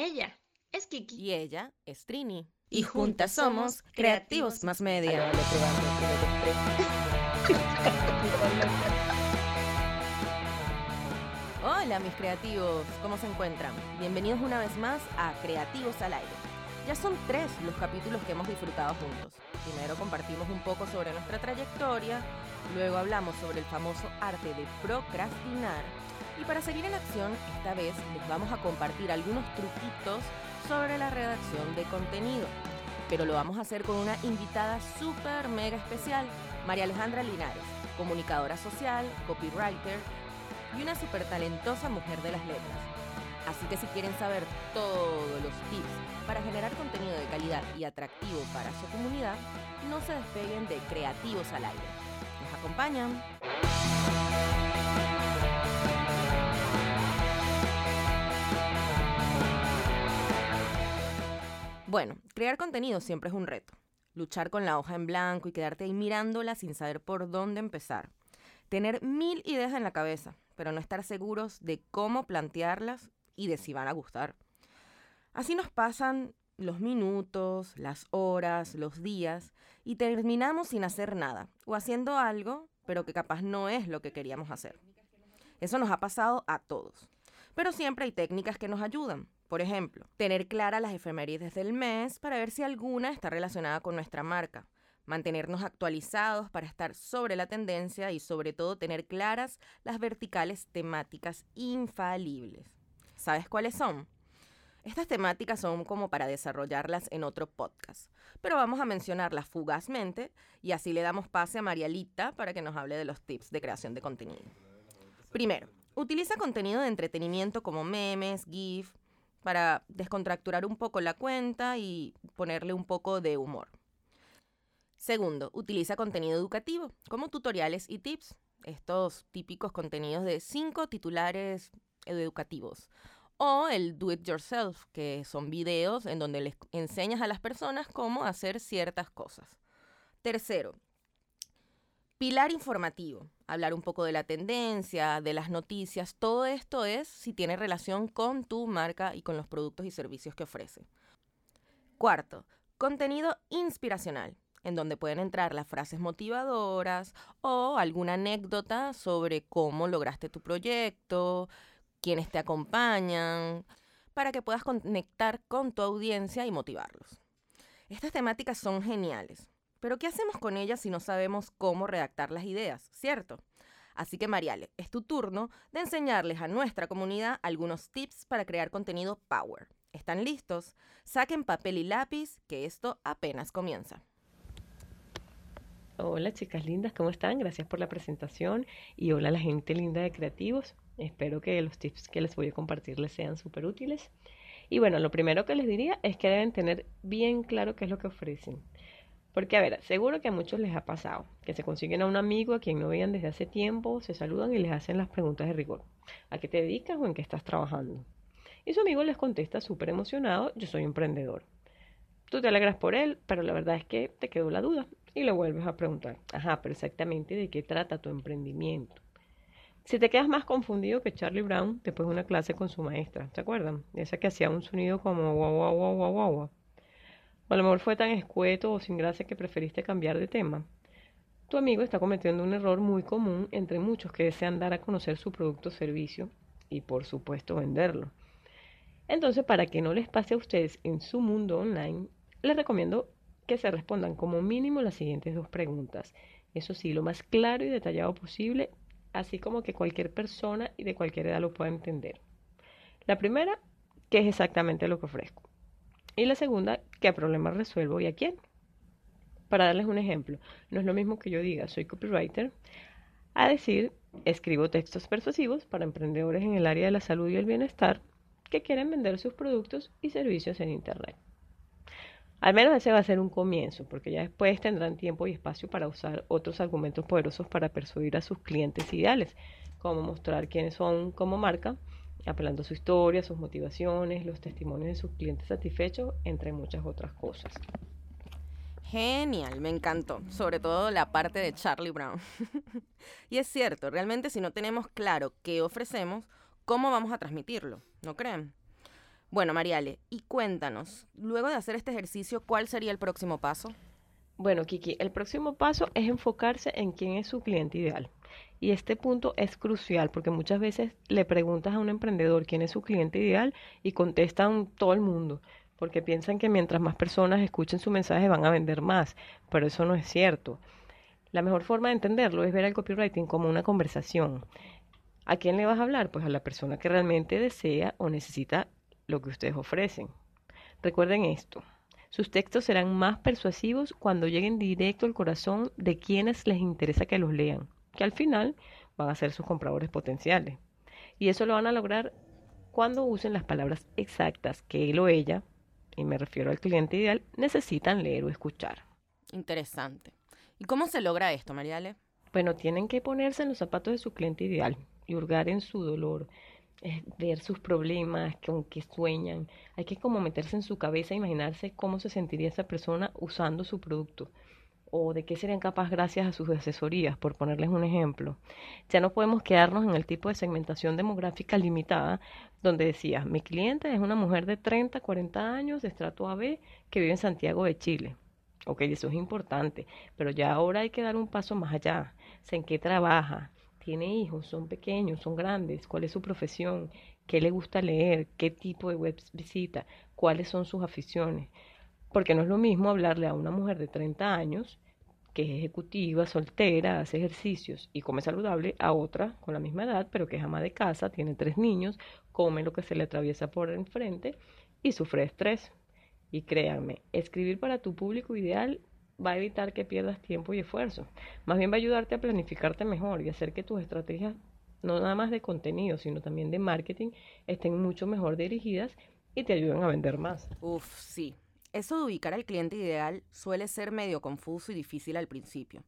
Ella es Kiki. Y ella es Trini. Y juntas somos Creativos Más Media. Hola mis creativos, ¿cómo se encuentran? Bienvenidos una vez más a Creativos al Aire. Ya son tres los capítulos que hemos disfrutado juntos. Primero compartimos un poco sobre nuestra trayectoria, luego hablamos sobre el famoso arte de procrastinar y para seguir en acción, esta vez les vamos a compartir algunos truquitos sobre la redacción de contenido. Pero lo vamos a hacer con una invitada súper mega especial, María Alejandra Linares, comunicadora social, copywriter y una súper talentosa mujer de las letras. Así que si quieren saber todos los tips para generar contenido de calidad y atractivo para su comunidad, no se despeguen de Creativos al Aire. ¿Nos acompañan? Bueno, crear contenido siempre es un reto. Luchar con la hoja en blanco y quedarte ahí mirándola sin saber por dónde empezar. Tener mil ideas en la cabeza, pero no estar seguros de cómo plantearlas y de si van a gustar. Así nos pasan los minutos, las horas, los días y terminamos sin hacer nada o haciendo algo, pero que capaz no es lo que queríamos hacer. Eso nos ha pasado a todos. Pero siempre hay técnicas que nos ayudan. Por ejemplo, tener claras las efemérides del mes para ver si alguna está relacionada con nuestra marca. Mantenernos actualizados para estar sobre la tendencia y sobre todo tener claras las verticales temáticas infalibles. ¿Sabes cuáles son? Estas temáticas son como para desarrollarlas en otro podcast, pero vamos a mencionarlas fugazmente y así le damos pase a Marialita para que nos hable de los tips de creación de contenido. Primero, utiliza contenido de entretenimiento como memes, GIF, para descontracturar un poco la cuenta y ponerle un poco de humor. Segundo, utiliza contenido educativo, como tutoriales y tips, estos típicos contenidos de cinco titulares educativos. O el do it yourself, que son videos en donde les enseñas a las personas cómo hacer ciertas cosas. Tercero, Pilar informativo, hablar un poco de la tendencia, de las noticias, todo esto es si tiene relación con tu marca y con los productos y servicios que ofrece. Cuarto, contenido inspiracional, en donde pueden entrar las frases motivadoras o alguna anécdota sobre cómo lograste tu proyecto, quiénes te acompañan, para que puedas conectar con tu audiencia y motivarlos. Estas temáticas son geniales pero ¿qué hacemos con ellas si no sabemos cómo redactar las ideas, cierto? Así que Mariale, es tu turno de enseñarles a nuestra comunidad algunos tips para crear contenido Power. ¿Están listos? Saquen papel y lápiz, que esto apenas comienza. Hola chicas lindas, ¿cómo están? Gracias por la presentación y hola la gente linda de creativos. Espero que los tips que les voy a compartir les sean súper útiles. Y bueno, lo primero que les diría es que deben tener bien claro qué es lo que ofrecen. Porque, a ver, seguro que a muchos les ha pasado que se consiguen a un amigo a quien no veían desde hace tiempo, se saludan y les hacen las preguntas de rigor. ¿A qué te dedicas o en qué estás trabajando? Y su amigo les contesta súper emocionado, yo soy emprendedor. Tú te alegras por él, pero la verdad es que te quedó la duda y le vuelves a preguntar, ajá, pero exactamente de qué trata tu emprendimiento. Si te quedas más confundido que Charlie Brown después de una clase con su maestra, ¿se acuerdan? Esa que hacía un sonido como guau, guau, guau, guau, guau. O a lo mejor fue tan escueto o sin gracia que preferiste cambiar de tema. Tu amigo está cometiendo un error muy común entre muchos que desean dar a conocer su producto o servicio y por supuesto venderlo. Entonces, para que no les pase a ustedes en su mundo online, les recomiendo que se respondan como mínimo las siguientes dos preguntas. Eso sí, lo más claro y detallado posible, así como que cualquier persona y de cualquier edad lo pueda entender. La primera, ¿qué es exactamente lo que ofrezco? Y la segunda, ¿qué problema resuelvo y a quién? Para darles un ejemplo, no es lo mismo que yo diga soy copywriter a decir escribo textos persuasivos para emprendedores en el área de la salud y el bienestar que quieren vender sus productos y servicios en Internet. Al menos ese va a ser un comienzo, porque ya después tendrán tiempo y espacio para usar otros argumentos poderosos para persuadir a sus clientes ideales, como mostrar quiénes son como marca apelando a su historia, sus motivaciones, los testimonios de sus clientes satisfechos, entre muchas otras cosas. Genial, me encantó, sobre todo la parte de Charlie Brown. y es cierto, realmente si no tenemos claro qué ofrecemos, ¿cómo vamos a transmitirlo? ¿No creen? Bueno, Mariale, y cuéntanos, luego de hacer este ejercicio, ¿cuál sería el próximo paso? Bueno, Kiki, el próximo paso es enfocarse en quién es su cliente ideal. Y este punto es crucial porque muchas veces le preguntas a un emprendedor quién es su cliente ideal y contestan todo el mundo, porque piensan que mientras más personas escuchen su mensaje van a vender más, pero eso no es cierto. La mejor forma de entenderlo es ver el copywriting como una conversación. ¿A quién le vas a hablar? Pues a la persona que realmente desea o necesita lo que ustedes ofrecen. Recuerden esto, sus textos serán más persuasivos cuando lleguen directo al corazón de quienes les interesa que los lean, que al final van a ser sus compradores potenciales. Y eso lo van a lograr cuando usen las palabras exactas que él o ella, y me refiero al cliente ideal, necesitan leer o escuchar. Interesante. ¿Y cómo se logra esto, Mariale? Bueno, tienen que ponerse en los zapatos de su cliente ideal y hurgar en su dolor, ver sus problemas, con qué sueñan. Hay que como meterse en su cabeza e imaginarse cómo se sentiría esa persona usando su producto o de qué serían capaces gracias a sus asesorías, por ponerles un ejemplo. Ya no podemos quedarnos en el tipo de segmentación demográfica limitada, donde decía, mi cliente es una mujer de 30, 40 años, de estrato AB, que vive en Santiago de Chile. Ok, eso es importante, pero ya ahora hay que dar un paso más allá. ¿En qué trabaja? Tiene hijos, son pequeños, son grandes, cuál es su profesión, qué le gusta leer, qué tipo de webs visita, cuáles son sus aficiones. Porque no es lo mismo hablarle a una mujer de 30 años que es ejecutiva, soltera, hace ejercicios y come saludable, a otra con la misma edad, pero que es ama de casa, tiene tres niños, come lo que se le atraviesa por enfrente y sufre estrés. Y créanme, escribir para tu público ideal va a evitar que pierdas tiempo y esfuerzo. Más bien va a ayudarte a planificarte mejor y hacer que tus estrategias, no nada más de contenido, sino también de marketing, estén mucho mejor dirigidas y te ayuden a vender más. Uf, sí. Eso de ubicar al cliente ideal suele ser medio confuso y difícil al principio.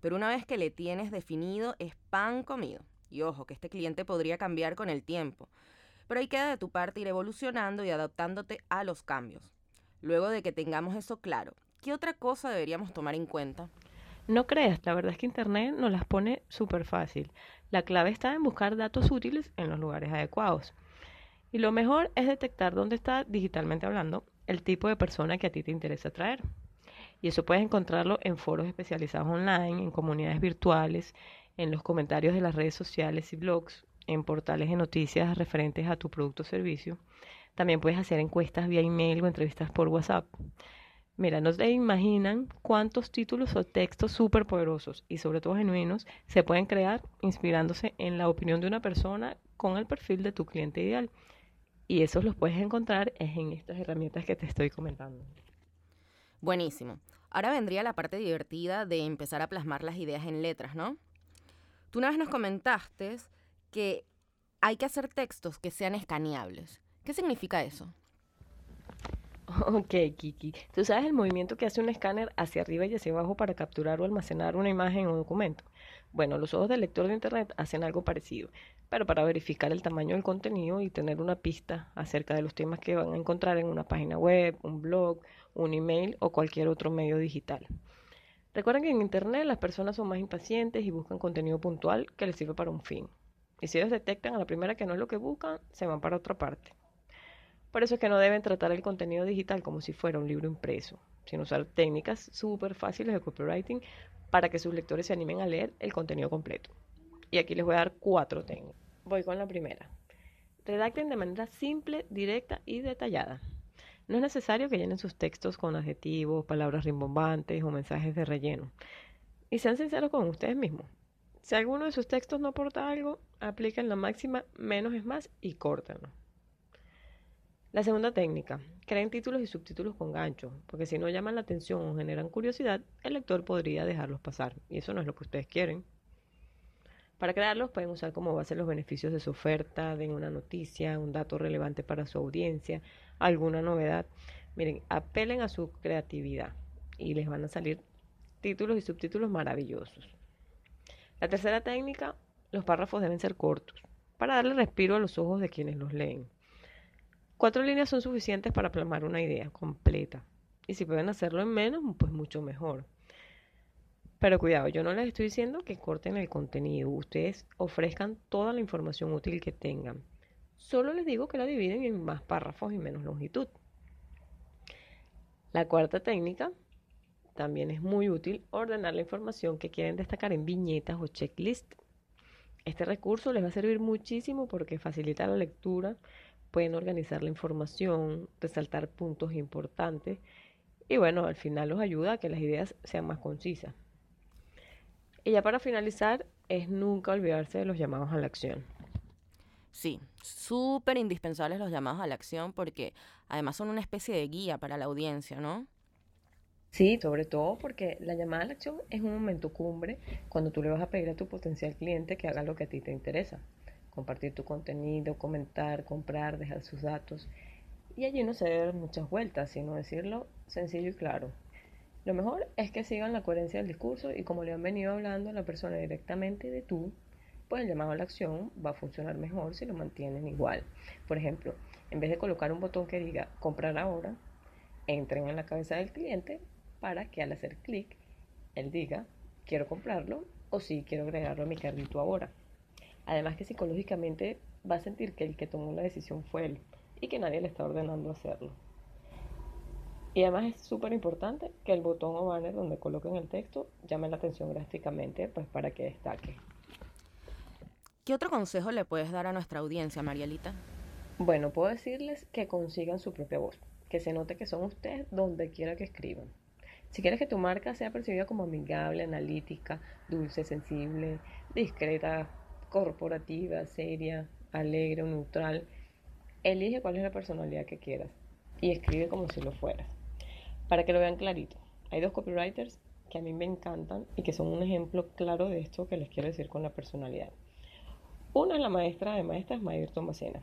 Pero una vez que le tienes definido, es pan comido. Y ojo, que este cliente podría cambiar con el tiempo. Pero ahí queda de tu parte ir evolucionando y adaptándote a los cambios. Luego de que tengamos eso claro ¿Qué otra cosa deberíamos tomar en cuenta? No creas, la verdad es que Internet nos las pone súper fácil. La clave está en buscar datos útiles en los lugares adecuados. Y lo mejor es detectar dónde está, digitalmente hablando, el tipo de persona que a ti te interesa atraer. Y eso puedes encontrarlo en foros especializados online, en comunidades virtuales, en los comentarios de las redes sociales y blogs, en portales de noticias referentes a tu producto o servicio. También puedes hacer encuestas vía email o entrevistas por WhatsApp. Mira, no se imaginan cuántos títulos o textos súper poderosos y sobre todo genuinos se pueden crear inspirándose en la opinión de una persona con el perfil de tu cliente ideal. Y esos los puedes encontrar en estas herramientas que te estoy comentando. Buenísimo. Ahora vendría la parte divertida de empezar a plasmar las ideas en letras, ¿no? Tú una vez nos comentaste que hay que hacer textos que sean escaneables. ¿Qué significa eso? Ok, Kiki. ¿Tú sabes el movimiento que hace un escáner hacia arriba y hacia abajo para capturar o almacenar una imagen o documento? Bueno, los ojos del lector de Internet hacen algo parecido, pero para verificar el tamaño del contenido y tener una pista acerca de los temas que van a encontrar en una página web, un blog, un email o cualquier otro medio digital. Recuerden que en Internet las personas son más impacientes y buscan contenido puntual que les sirve para un fin. Y si ellos detectan a la primera que no es lo que buscan, se van para otra parte. Por eso es que no deben tratar el contenido digital como si fuera un libro impreso, sino usar técnicas súper fáciles de copywriting para que sus lectores se animen a leer el contenido completo. Y aquí les voy a dar cuatro técnicas. Voy con la primera. Redacten de manera simple, directa y detallada. No es necesario que llenen sus textos con adjetivos, palabras rimbombantes o mensajes de relleno. Y sean sinceros con ustedes mismos. Si alguno de sus textos no aporta algo, apliquen la máxima menos es más y córtenlo. La segunda técnica, creen títulos y subtítulos con gancho, porque si no llaman la atención o generan curiosidad, el lector podría dejarlos pasar, y eso no es lo que ustedes quieren. Para crearlos pueden usar como base los beneficios de su oferta, de una noticia, un dato relevante para su audiencia, alguna novedad. Miren, apelen a su creatividad y les van a salir títulos y subtítulos maravillosos. La tercera técnica, los párrafos deben ser cortos, para darle respiro a los ojos de quienes los leen. Cuatro líneas son suficientes para plasmar una idea completa. Y si pueden hacerlo en menos, pues mucho mejor. Pero cuidado, yo no les estoy diciendo que corten el contenido. Ustedes ofrezcan toda la información útil que tengan. Solo les digo que la dividen en más párrafos y menos longitud. La cuarta técnica también es muy útil ordenar la información que quieren destacar en viñetas o checklist. Este recurso les va a servir muchísimo porque facilita la lectura, pueden organizar la información, resaltar puntos importantes y bueno, al final los ayuda a que las ideas sean más concisas. Y ya para finalizar, es nunca olvidarse de los llamados a la acción. Sí, súper indispensables los llamados a la acción porque además son una especie de guía para la audiencia, ¿no? Sí, sobre todo porque la llamada a la acción es un momento cumbre cuando tú le vas a pedir a tu potencial cliente que haga lo que a ti te interesa. Compartir tu contenido, comentar, comprar, dejar sus datos. Y allí no se dar muchas vueltas, sino decirlo sencillo y claro. Lo mejor es que sigan la coherencia del discurso y como le han venido hablando a la persona directamente de tú, pues el llamado a la acción va a funcionar mejor si lo mantienen igual. Por ejemplo, en vez de colocar un botón que diga comprar ahora, entren en la cabeza del cliente para que al hacer clic, él diga, quiero comprarlo o sí, quiero agregarlo a mi carrito ahora. Además que psicológicamente va a sentir que el que tomó la decisión fue él y que nadie le está ordenando hacerlo. Y además es súper importante que el botón o banner donde coloquen el texto llame la atención gráficamente pues para que destaque. ¿Qué otro consejo le puedes dar a nuestra audiencia, Marielita? Bueno, puedo decirles que consigan su propia voz, que se note que son ustedes donde quiera que escriban. Si quieres que tu marca sea percibida como amigable, analítica, dulce, sensible, discreta, corporativa, seria, alegre o neutral, elige cuál es la personalidad que quieras y escribe como si lo fueras. Para que lo vean clarito, hay dos copywriters que a mí me encantan y que son un ejemplo claro de esto que les quiero decir con la personalidad. Una es la maestra de maestras, Mayr Tomasena.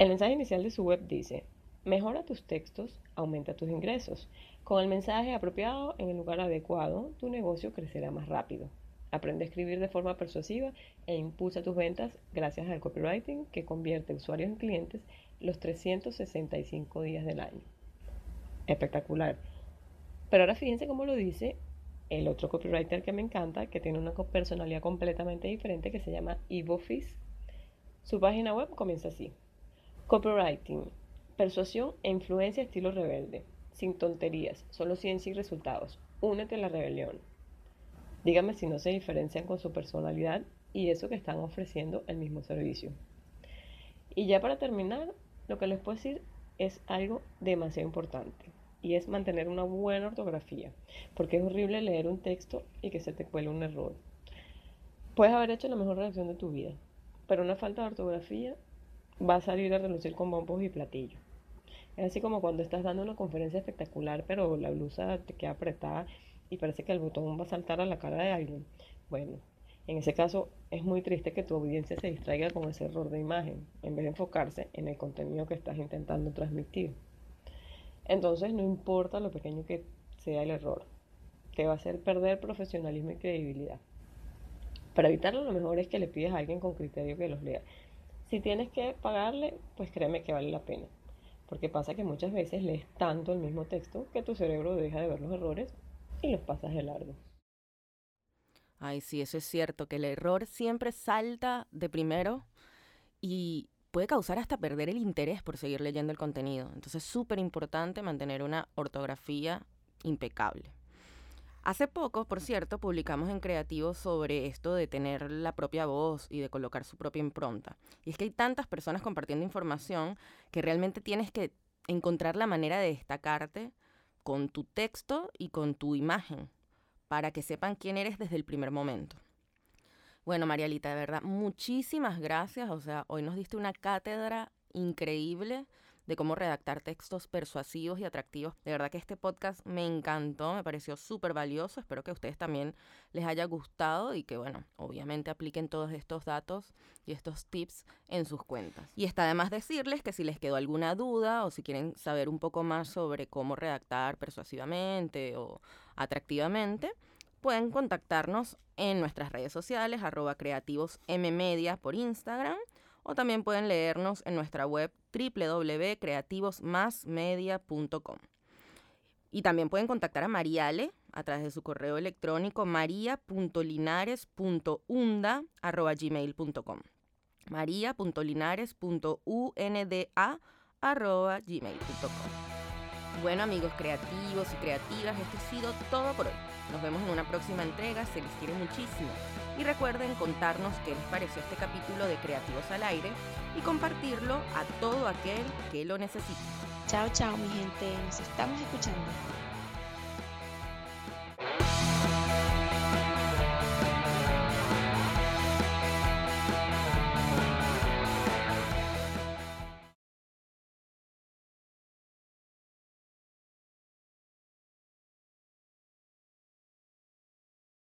El mensaje inicial de su web dice, mejora tus textos, aumenta tus ingresos. Con el mensaje apropiado en el lugar adecuado, tu negocio crecerá más rápido. Aprende a escribir de forma persuasiva e impulsa tus ventas gracias al copywriting que convierte usuarios en clientes los 365 días del año. Espectacular. Pero ahora fíjense cómo lo dice el otro copywriter que me encanta, que tiene una personalidad completamente diferente, que se llama Fizz. Su página web comienza así. Copywriting, persuasión e influencia estilo rebelde sin tonterías, solo ciencia y resultados. Únete a la rebelión. Dígame si no se diferencian con su personalidad y eso que están ofreciendo el mismo servicio. Y ya para terminar, lo que les puedo decir es algo demasiado importante y es mantener una buena ortografía, porque es horrible leer un texto y que se te cuele un error. Puedes haber hecho la mejor redacción de tu vida, pero una falta de ortografía va a salir a relucir con bombos y platillos. Es así como cuando estás dando una conferencia espectacular, pero la blusa te queda apretada y parece que el botón va a saltar a la cara de alguien. Bueno, en ese caso es muy triste que tu audiencia se distraiga con ese error de imagen, en vez de enfocarse en el contenido que estás intentando transmitir. Entonces no importa lo pequeño que sea el error, te va a hacer perder profesionalismo y credibilidad. Para evitarlo, lo mejor es que le pides a alguien con criterio que los lea. Si tienes que pagarle, pues créeme que vale la pena. Porque pasa que muchas veces lees tanto el mismo texto que tu cerebro deja de ver los errores y los pasas de largo. Ay, sí, eso es cierto, que el error siempre salta de primero y puede causar hasta perder el interés por seguir leyendo el contenido. Entonces es súper importante mantener una ortografía impecable. Hace poco, por cierto, publicamos en Creativo sobre esto de tener la propia voz y de colocar su propia impronta. Y es que hay tantas personas compartiendo información que realmente tienes que encontrar la manera de destacarte con tu texto y con tu imagen para que sepan quién eres desde el primer momento. Bueno, Marialita, de verdad, muchísimas gracias. O sea, hoy nos diste una cátedra increíble de cómo redactar textos persuasivos y atractivos. De verdad que este podcast me encantó, me pareció súper valioso. Espero que a ustedes también les haya gustado y que, bueno, obviamente apliquen todos estos datos y estos tips en sus cuentas. Y está además decirles que si les quedó alguna duda o si quieren saber un poco más sobre cómo redactar persuasivamente o atractivamente, pueden contactarnos en nuestras redes sociales, arroba creativos por Instagram o también pueden leernos en nuestra web www.creativosmasmedia.com. Y también pueden contactar a Mariale a través de su correo electrónico maria.linares.unda.gmail.com. maria.linares.unda.gmail.com Bueno amigos creativos y creativas, esto ha sido todo por hoy. Nos vemos en una próxima entrega, se les quiere muchísimo. Y recuerden contarnos qué les pareció este capítulo de Creativos al Aire y compartirlo a todo aquel que lo necesite. Chao, chao mi gente, nos estamos escuchando.